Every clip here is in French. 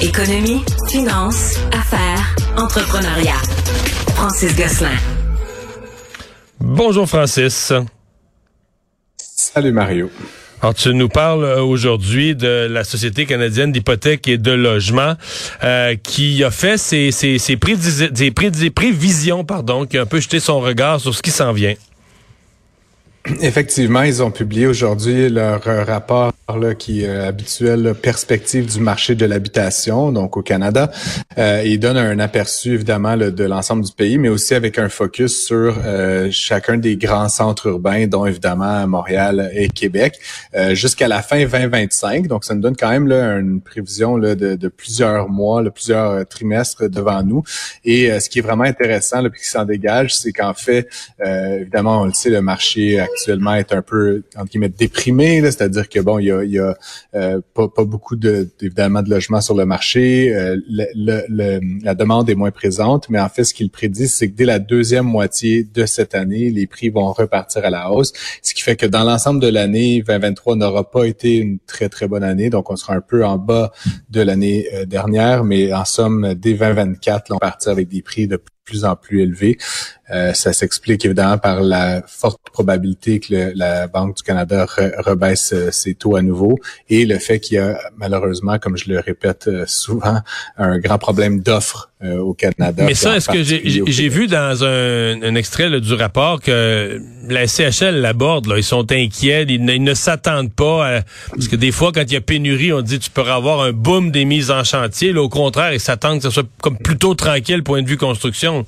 Économie, finance, affaires, entrepreneuriat. Francis Gosselin. Bonjour Francis. Salut Mario. Alors, tu nous parles euh, aujourd'hui de la Société canadienne d'hypothèques et de logement euh, qui a fait ses, ses, ses, prévisions, pardon, qui a un peu jeté son regard sur ce qui s'en vient. Effectivement, ils ont publié aujourd'hui leur euh, rapport là, qui est euh, habituel, perspective du marché de l'habitation, donc au Canada. Euh, il donne un aperçu évidemment de l'ensemble du pays, mais aussi avec un focus sur euh, chacun des grands centres urbains, dont évidemment Montréal et Québec, jusqu'à la fin 2025. Donc ça nous donne quand même là, une prévision là, de, de, plusieurs mois, là, plusieurs trimestres devant nous. Et ce qui est vraiment intéressant, là, puis qui s'en dégage, c'est qu'en fait, évidemment, on le sait, le marché actuellement est un peu déprimé, c'est-à-dire que bon, il y a il y a euh, pas, beaucoup de, évidemment de logements sur le marché. Euh, la demande est moins présente, mais en fait, ce qu'il prédit, c'est que dès la deuxième moitié de cette année, les prix vont repartir à la hausse, ce qui fait que dans l'ensemble de l'année 2023 n'aura pas été une très très bonne année, donc on sera un peu en bas de l'année euh, dernière, mais en somme, dès 2024, on va partir avec des prix de plus en plus élevé. Euh, ça s'explique évidemment par la forte probabilité que la Banque du Canada rebaisse euh, ses taux à nouveau et le fait qu'il y a malheureusement, comme je le répète euh, souvent, un grand problème d'offres au Canada. Mais ça, est-ce que j'ai vu dans un, extrait du rapport que la CHL l'aborde, ils sont inquiets, ils ne, s'attendent pas parce que des fois, quand il y a pénurie, on dit tu peux avoir un boom des mises en chantier. Là, au contraire, ils s'attendent que ce soit comme plutôt tranquille point de vue construction.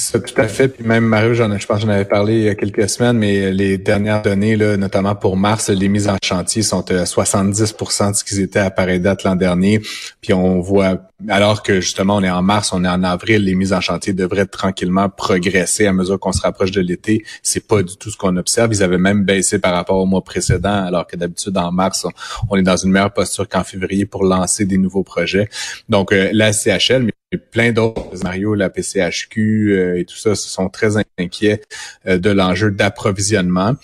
Ça, tout à fait. Puis même Mario, je pense j'en avais parlé il y a quelques semaines, mais les dernières données, là, notamment pour mars, les mises en chantier sont à 70% de ce qu'ils étaient à pareille date l'an dernier. Puis on voit, alors que justement on est en mars, on est en avril, les mises en chantier devraient tranquillement progresser à mesure qu'on se rapproche de l'été. C'est pas du tout ce qu'on observe. Ils avaient même baissé par rapport au mois précédent, alors que d'habitude en mars, on, est dans une meilleure posture qu'en février pour lancer des nouveaux projets. Donc euh, la CHL, mais plein d'autres, Mario, la PCHQ euh, et tout ça, se sont très inquiets euh, de l'enjeu d'approvisionnement.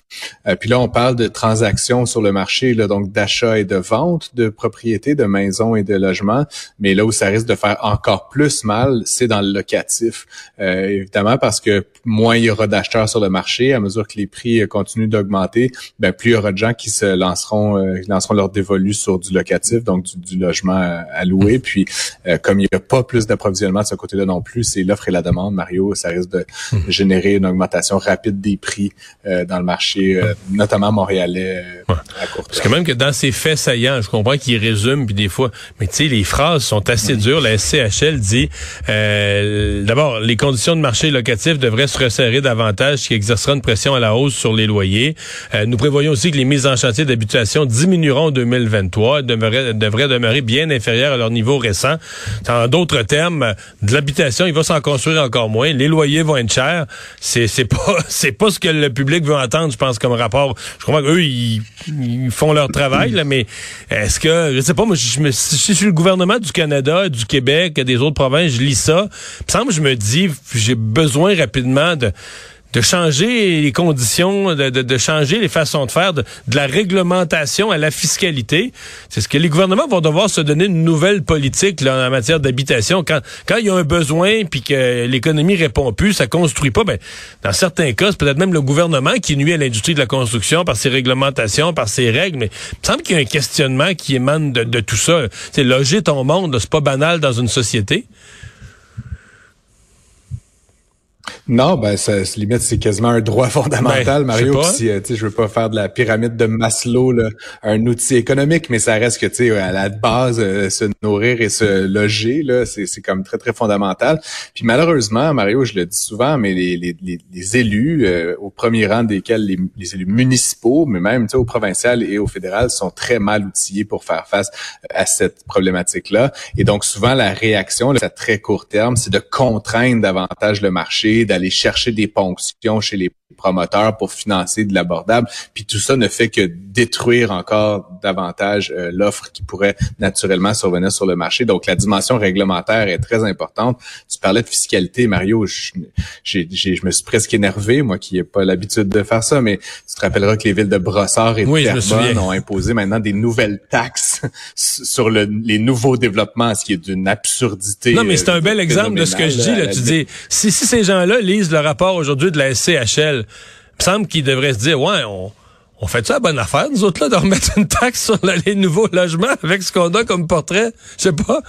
Euh, puis là, on parle de transactions sur le marché, là, donc d'achat et de vente de propriétés, de maisons et de logements. Mais là où ça risque de faire encore plus mal, c'est dans le locatif. évidemment, parce que moins il y aura d'acheteurs sur le marché, à mesure que les prix continuent d'augmenter, ben plus il y aura de gens qui se lanceront, lanceront leur dévolu sur du locatif, donc du, du logement à louer. Puis comme il n'y a pas plus de d'approvisionnement de ce côté-là non plus, c'est l'offre et la demande. Mario, ça risque de mhm. générer une augmentation rapide des prix euh, dans le marché, euh, notamment montréalais euh, à court terme. Parce que même que dans ces faits saillants, je comprends qu'ils résument, puis des fois, mais tu sais, les phrases sont assez dures. La SCHL dit, d'abord, les conditions de marché locatif devraient se resserrer davantage, ce qui exercera une pression à la hausse sur les loyers. nous prévoyons aussi que les mises en chantier d'habitation diminueront en 2023, devraient, devraient demeurer bien inférieures à leur niveau récent. En d'autres termes, de l'habitation, il va s'en construire encore moins. Les loyers vont être chers. C'est c'est pas c'est pas ce que le public veut entendre, je pense, comme rapport. Je crois qu'eux ils, ils font leur travail, mais est-ce que je sais pas, moi je si suis le gouvernement du Canada, du Québec, des autres provinces, je lis ça. Il me je me dis j'ai besoin rapidement de de changer les conditions, de, changer les façons de faire, de, la réglementation à la fiscalité. C'est ce que les gouvernements vont devoir se donner une nouvelle politique en matière d'habitation. Quand, quand il y a un besoin puis que l'économie répond plus, ça construit pas. Ben, dans certains cas, c'est peut-être même le gouvernement qui nuit à l'industrie de la construction par ses réglementations, par ses règles. Mais il me semble qu'il y a un questionnement qui émane de, de tout ça. C'est loger ton monde, c'est pas banal dans une société. Non, ben ça se limite, c'est quasiment un droit fondamental, ben, Mario. Si, euh, je veux pas faire de la pyramide de Maslow là, un outil économique, mais ça reste que tu sais à la base, euh, se nourrir et se loger là, c'est, c'est comme très très fondamental. Puis malheureusement, Mario, je le dis souvent, mais les, les, les, élus euh, au premier rang desquels les, les élus municipaux, mais même au provincial et au fédéral, sont très mal outillés pour faire face à cette problématique là. Et donc souvent la réaction là, à très court terme, c'est de contraindre davantage le marché d'aller chercher des ponctions chez les promoteurs pour financer de l'abordable. Puis tout ça ne fait que détruire encore davantage euh, l'offre qui pourrait naturellement survenir sur le marché. Donc la dimension réglementaire est très importante. Tu parlais de fiscalité, Mario. Je, je me suis presque énervé, moi qui n'ai pas l'habitude de faire ça, mais tu te rappelleras que les villes de Brossard et de Terrebonne ont imposé maintenant des nouvelles taxes sur le, les nouveaux développements, ce qui est d'une absurdité. Non, mais c'est un bel exemple de ce que je dis. Là. Tu dis, si, si ces gens-là lisent le rapport aujourd'hui de la SCHL, il me semble qu'ils devraient se dire, ouais, on, on fait ça bonne affaire, nous autres, là, de remettre une taxe sur les nouveaux logements avec ce qu'on a comme portrait? Je sais pas.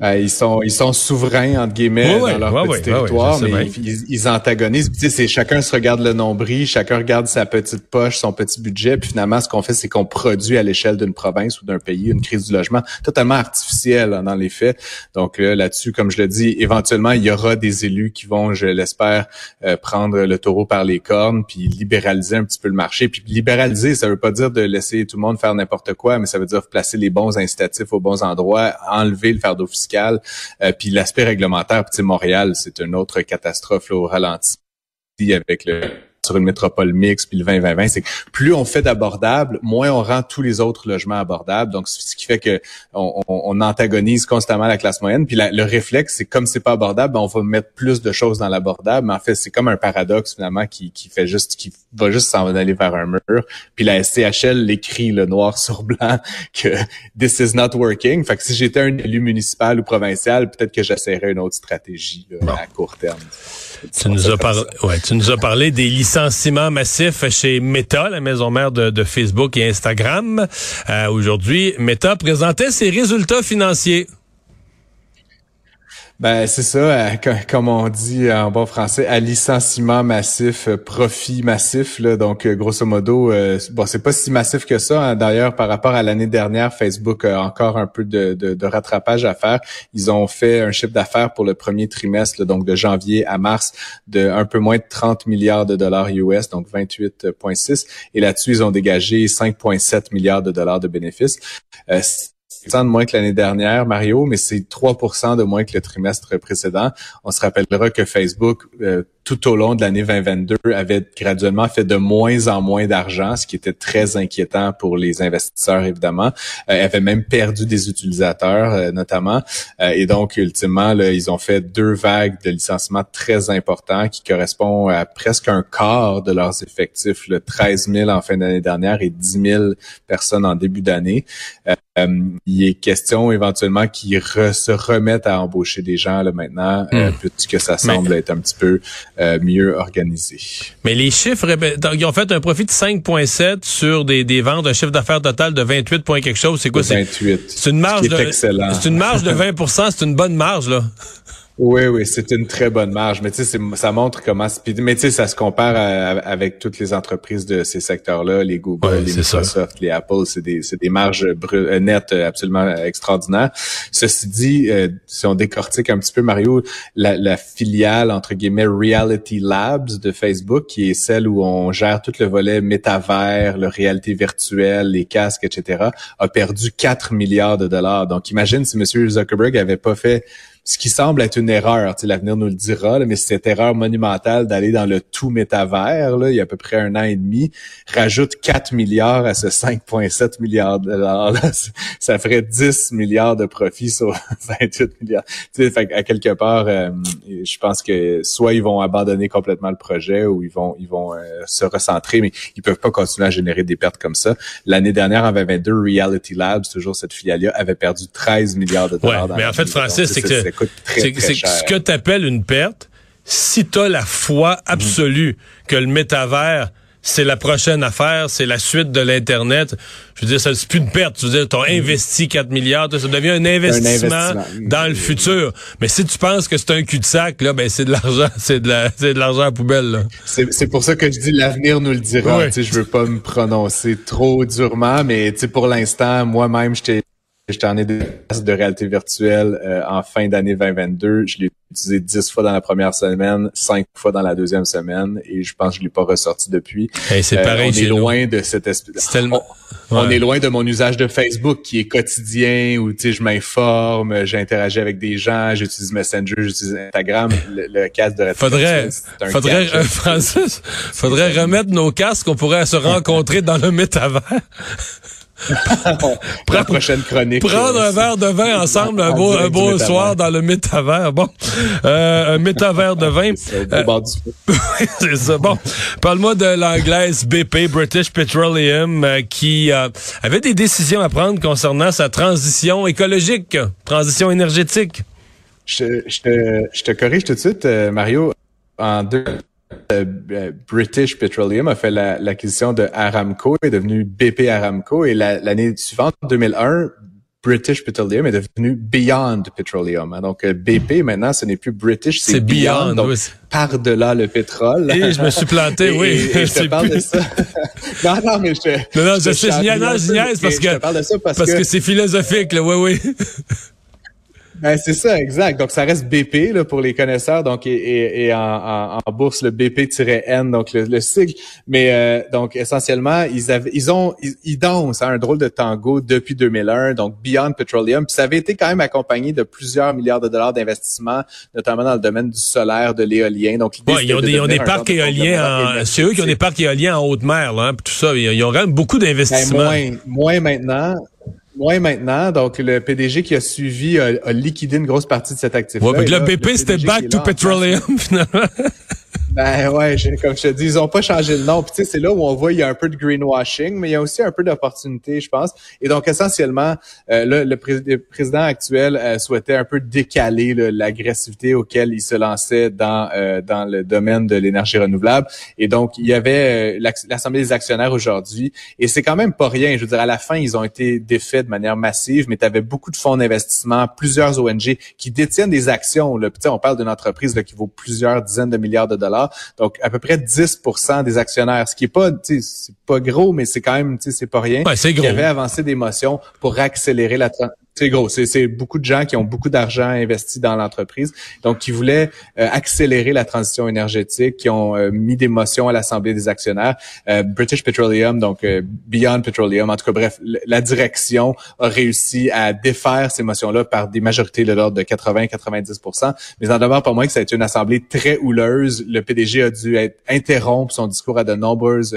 Euh, ils sont ils sont souverains entre guillemets dans leur petit territoire, mais ils, ils, antagonisent. Tu sais, c'est chacun se regarde le nombril, chacun regarde sa petite poche, son petit budget, puis finalement ce qu'on fait, c'est qu'on produit à l'échelle d'une province ou d'un pays une crise du logement totalement artificielle hein, dans les faits. Donc là-dessus, comme je le dis, éventuellement il y aura des élus qui vont, je l'espère, euh, prendre le taureau par les cornes, puis libéraliser un petit peu le marché. Puis libéraliser, ça veut pas dire de laisser tout le monde faire n'importe quoi, mais ça veut dire placer les bons incitatifs aux bons endroits, enlever le fardeau fiscal euh, puis l'aspect réglementaire, puis Montréal, c'est une autre catastrophe au ralenti avec le sur une métropole mixte, puis le 20-20-20, c'est que plus on fait d'abordable, moins on rend tous les autres logements abordables. Donc, ce qui fait que on, on, antagonise constamment la classe moyenne. Puis le réflexe, c'est comme c'est pas abordable, ben on va mettre plus de choses dans l'abordable. Mais en fait, c'est comme un paradoxe finalement qui, qui fait juste, qui va juste s'en aller vers un mur. Puis la SCHL l'écrit le noir sur blanc que this is not working. Fait que si j'étais un élu municipal ou provincial, peut-être que j'essaierais une autre stratégie à court terme. Tu nous, as parlé, des licenciements massifs chez Meta, la maison mère de, de Facebook et Instagram. Euh, Aujourd'hui, Meta présentait ses résultats financiers. Ben c'est ça, euh, comme on dit en bon français, à licenciement massif, euh, profit massif. Là, donc euh, grosso modo, bon c'est pas si massif que ça. Hein. D'ailleurs, par rapport à l'année dernière, Facebook a encore un peu de, rattrapage à faire. Ils ont fait un chiffre d'affaires pour le premier trimestre, donc de janvier à mars, de un peu moins de 30 milliards de dollars US, donc 28,6. Et là-dessus, ils ont dégagé 5,7 milliards de dollars de bénéfices de moins que l'année dernière, Mario, mais c'est 3% de moins que le trimestre précédent. On se rappellera que Facebook, euh, tout au long de l'année 2022 avait graduellement fait de moins en moins d'argent, ce qui était très inquiétant pour les investisseurs évidemment. Euh, avait même perdu des utilisateurs euh, notamment, euh, et donc ultimement là, ils ont fait deux vagues de licenciements très importants qui correspondent à presque un quart de leurs effectifs, le 13 000 en fin d'année dernière et 10 000 personnes en début d'année. Euh, il est question éventuellement qu'ils se remettent à embaucher des gens là maintenant, hmm. puisque ça semble être un petit peu euh, mieux organisé. Mais les chiffres, eh ben, ils ont fait un profit de 5,7 sur des, des ventes, un chiffre d'affaires total de 28 points quelque chose. C'est quoi? C'est 28. C'est une marge de, c'est une marge de 20% c'est une bonne marge, là. Oui, oui, c'est une très bonne marge. Mais tu sais, ça montre comment. Mais tu sais, ça se compare avec toutes les entreprises de ces secteurs-là, les Google, les Microsoft, les Apple. C'est des, des marges euh, nettes absolument extraordinaires. Ceci dit, euh, si on décortique un petit peu, Mario, la, la, filiale entre guillemets Reality Labs de Facebook, qui est celle où on gère tout le volet métavers, le réalité virtuelle, les casques, etc., a perdu 4 milliards de dollars. Donc, imagine si M. Zuckerberg avait pas fait ce qui semble être une erreur, l'avenir nous le dira, mais cette erreur monumentale d'aller dans le tout métavers, là, il y a à peu près un an et demi, rajoute 4 milliards à ce 5,7 milliards de dollars. Ça ferait 10 milliards de profits sur 28 milliards. Fait, à quelque part, euh, je pense que soit ils vont abandonner complètement le projet ou ils vont ils vont euh, se recentrer, mais ils peuvent pas continuer à générer des pertes comme ça. L'année dernière, en 2022, Reality Labs, toujours cette filiale-là, avait perdu 13 milliards de dollars. Ouais, mais en fait, Francis, c'est que c'est ce que tu appelles une perte. Si tu as la foi absolue que le métavers c'est la prochaine affaire, c'est la suite de l'Internet. Je veux dire, ça c'est plus une perte. Tu veux dire, tu as investi 4 milliards, ça devient un investissement, dans le futur. Mais si tu penses que c'est un cul-de-sac, là, ben c'est de l'argent, c'est de la, c'est de l'argent à poubelle. C'est pour ça que je dis l'avenir nous le dira. sais, Je veux pas me prononcer trop durement, mais pour l'instant, moi-même, j'étais J'étais en ai de réalité virtuelle euh, en fin d'année 2022. Je l'ai utilisé dix fois dans la première semaine, cinq fois dans la deuxième semaine, et je pense que je l'ai pas ressorti depuis. c'est pareil. Euh, on est loin de cet esprit. Tellement... On, est loin de mon usage de Facebook qui est quotidien où tu sais je m'informe, j'interagis avec des gens, j'utilise Messenger, j'utilise Instagram. Le, casque de faudrait, faudrait, euh, Francis, faudrait remettre nos casques. On pourrait se rencontrer dans le métavers. la prochaine chronique. Prendre un verre de vin ensemble, un beau, un beau soir dans le métavers. Bon, euh, un métavers de vin. C'est ça. Bon, parle-moi de l'anglaise BP, British Petroleum, euh, qui euh, avait des décisions à prendre concernant sa transition écologique, transition énergétique. Je, je, te, je te corrige tout de suite, Mario. En deux, euh, euh, British Petroleum a fait l'acquisition de Aramco, est devenu BP Aramco, et l'année suivante, 2001, British Petroleum est devenu Beyond Petroleum. Hein. Donc euh, BP maintenant, ce n'est plus British, c'est Beyond. donc par-delà le pétrole. Et je me suis planté, oui. je te parle de ça. non, non, mais je te. Non, non, je, sais, je parce que parce, que, c'est philosophique, là, oui, oui. Ben, c'est ça, exact. Donc, ça reste BP là, pour les connaisseurs, donc et, et, en, en, bourse le BP-N, donc le, le sigle. Mais euh, donc essentiellement, ils avaient, ils ont, ils, dansent hein, un drôle de tango depuis 2001, donc Beyond Petroleum. Puis ça avait été quand même accompagné de plusieurs milliards de dollars d'investissement, notamment dans le domaine du solaire, de l'éolien. Donc ouais, ils ont des, ont des parcs éoliens, c'est eux qui ont des parcs éoliens en haute mer, là, hein, tout ça. Ils, ont quand même beaucoup ben, d'investissements. moins, moins maintenant. Moins maintenant. Donc, le PDG qui a suivi a, liquidé une grosse partie de cet actif-là. Ouais, le BP, c'était back to petroleum, finalement. Ben ouais, comme je te dis, ils ont pas changé le nom. Puis tu sais, c'est là où on voit il y a un peu de greenwashing, mais il y a aussi un peu d'opportunité, je pense. Et donc essentiellement, euh, le, président actuel euh, souhaitait un peu décaler l'agressivité auquel il se lançait dans euh, dans le domaine de l'énergie renouvelable. Et donc il y avait l'assemblée des actionnaires aujourd'hui, et c'est quand même pas rien. Je veux dire, à la fin, ils ont été défaits de manière massive, mais tu avais beaucoup de fonds d'investissement, plusieurs ONG qui détiennent des actions. Là. Puis, on parle d'une entreprise là, qui vaut plusieurs dizaines de milliards de dollars donc, à peu près 10% des actionnaires, ce qui est pas, c'est pas gros, mais c'est quand même, c'est pas rien. Ouais, c'est gros. Qui avait avancé des motions pour accélérer la, c'est gros. C'est beaucoup de gens qui ont beaucoup d'argent investi dans l'entreprise, donc qui voulaient euh, accélérer la transition énergétique, qui ont euh, mis des motions à l'Assemblée des actionnaires. Euh, British Petroleum, donc Beyond Petroleum, en tout cas, bref, la direction a réussi à défaire ces motions-là par des majorités de l'ordre de 80-90 Mais en demeure pas moins que ça a été une assemblée très houleuse. Le PDG a dû être, interrompre son discours à de nombreuses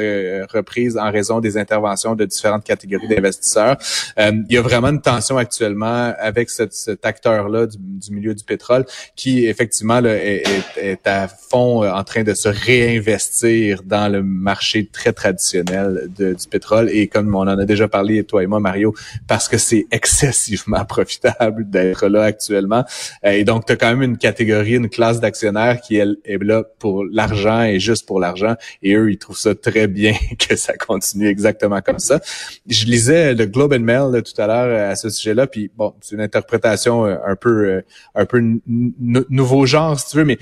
reprises en raison des interventions de différentes catégories d'investisseurs. il y a vraiment une tension actuelle avec cet acteur-là du, milieu du pétrole qui effectivement là, est, est, à fond euh, en train de se réinvestir dans le marché très traditionnel de, du pétrole. Et comme on en a déjà parlé toi et moi Mario parce que c'est excessivement profitable d'être là actuellement. Euh, et donc tu as quand même une catégorie une classe d'actionnaires qui elle, est là pour l'argent et juste pour l'argent. Et eux ils trouvent ça très bien que ça continue exactement comme ça. Je lisais le Globe and Mail tout à l'heure à ce sujet-là puis bon, c'est une interprétation euh, un peu euh, un peu nouveau genre si tu veux, mais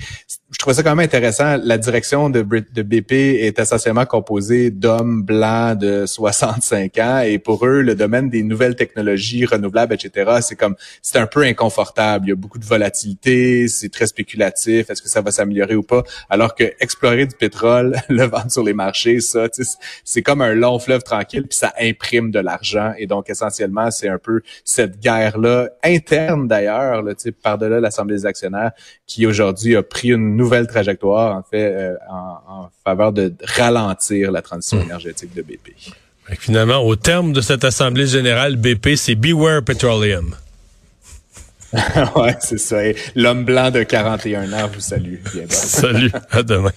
je trouvais ça quand même intéressant. La direction de, de BP est essentiellement composée d'hommes blancs de 65 ans et pour eux, le domaine des nouvelles technologies renouvelables, etc., c'est comme c'est un peu inconfortable. Il y a beaucoup de volatilité, c'est très spéculatif. Est-ce que ça va s'améliorer ou pas? Alors que explorer du pétrole, le vendre sur les marchés, ça, c'est comme un long fleuve tranquille, puis ça imprime de l'argent et donc essentiellement c'est un peu cette guerre là interne d'ailleurs, par-delà l'Assemblée des actionnaires, qui aujourd'hui a pris une nouvelle trajectoire, en fait, euh, en, faveur de ralentir la transition hmm. énergétique de BP. finalement, au terme de cette Assemblée générale, BP, c'est Beware Petroleum. ouais, c'est ça. L'homme blanc de 41 ans vous salue. Salut, à demain.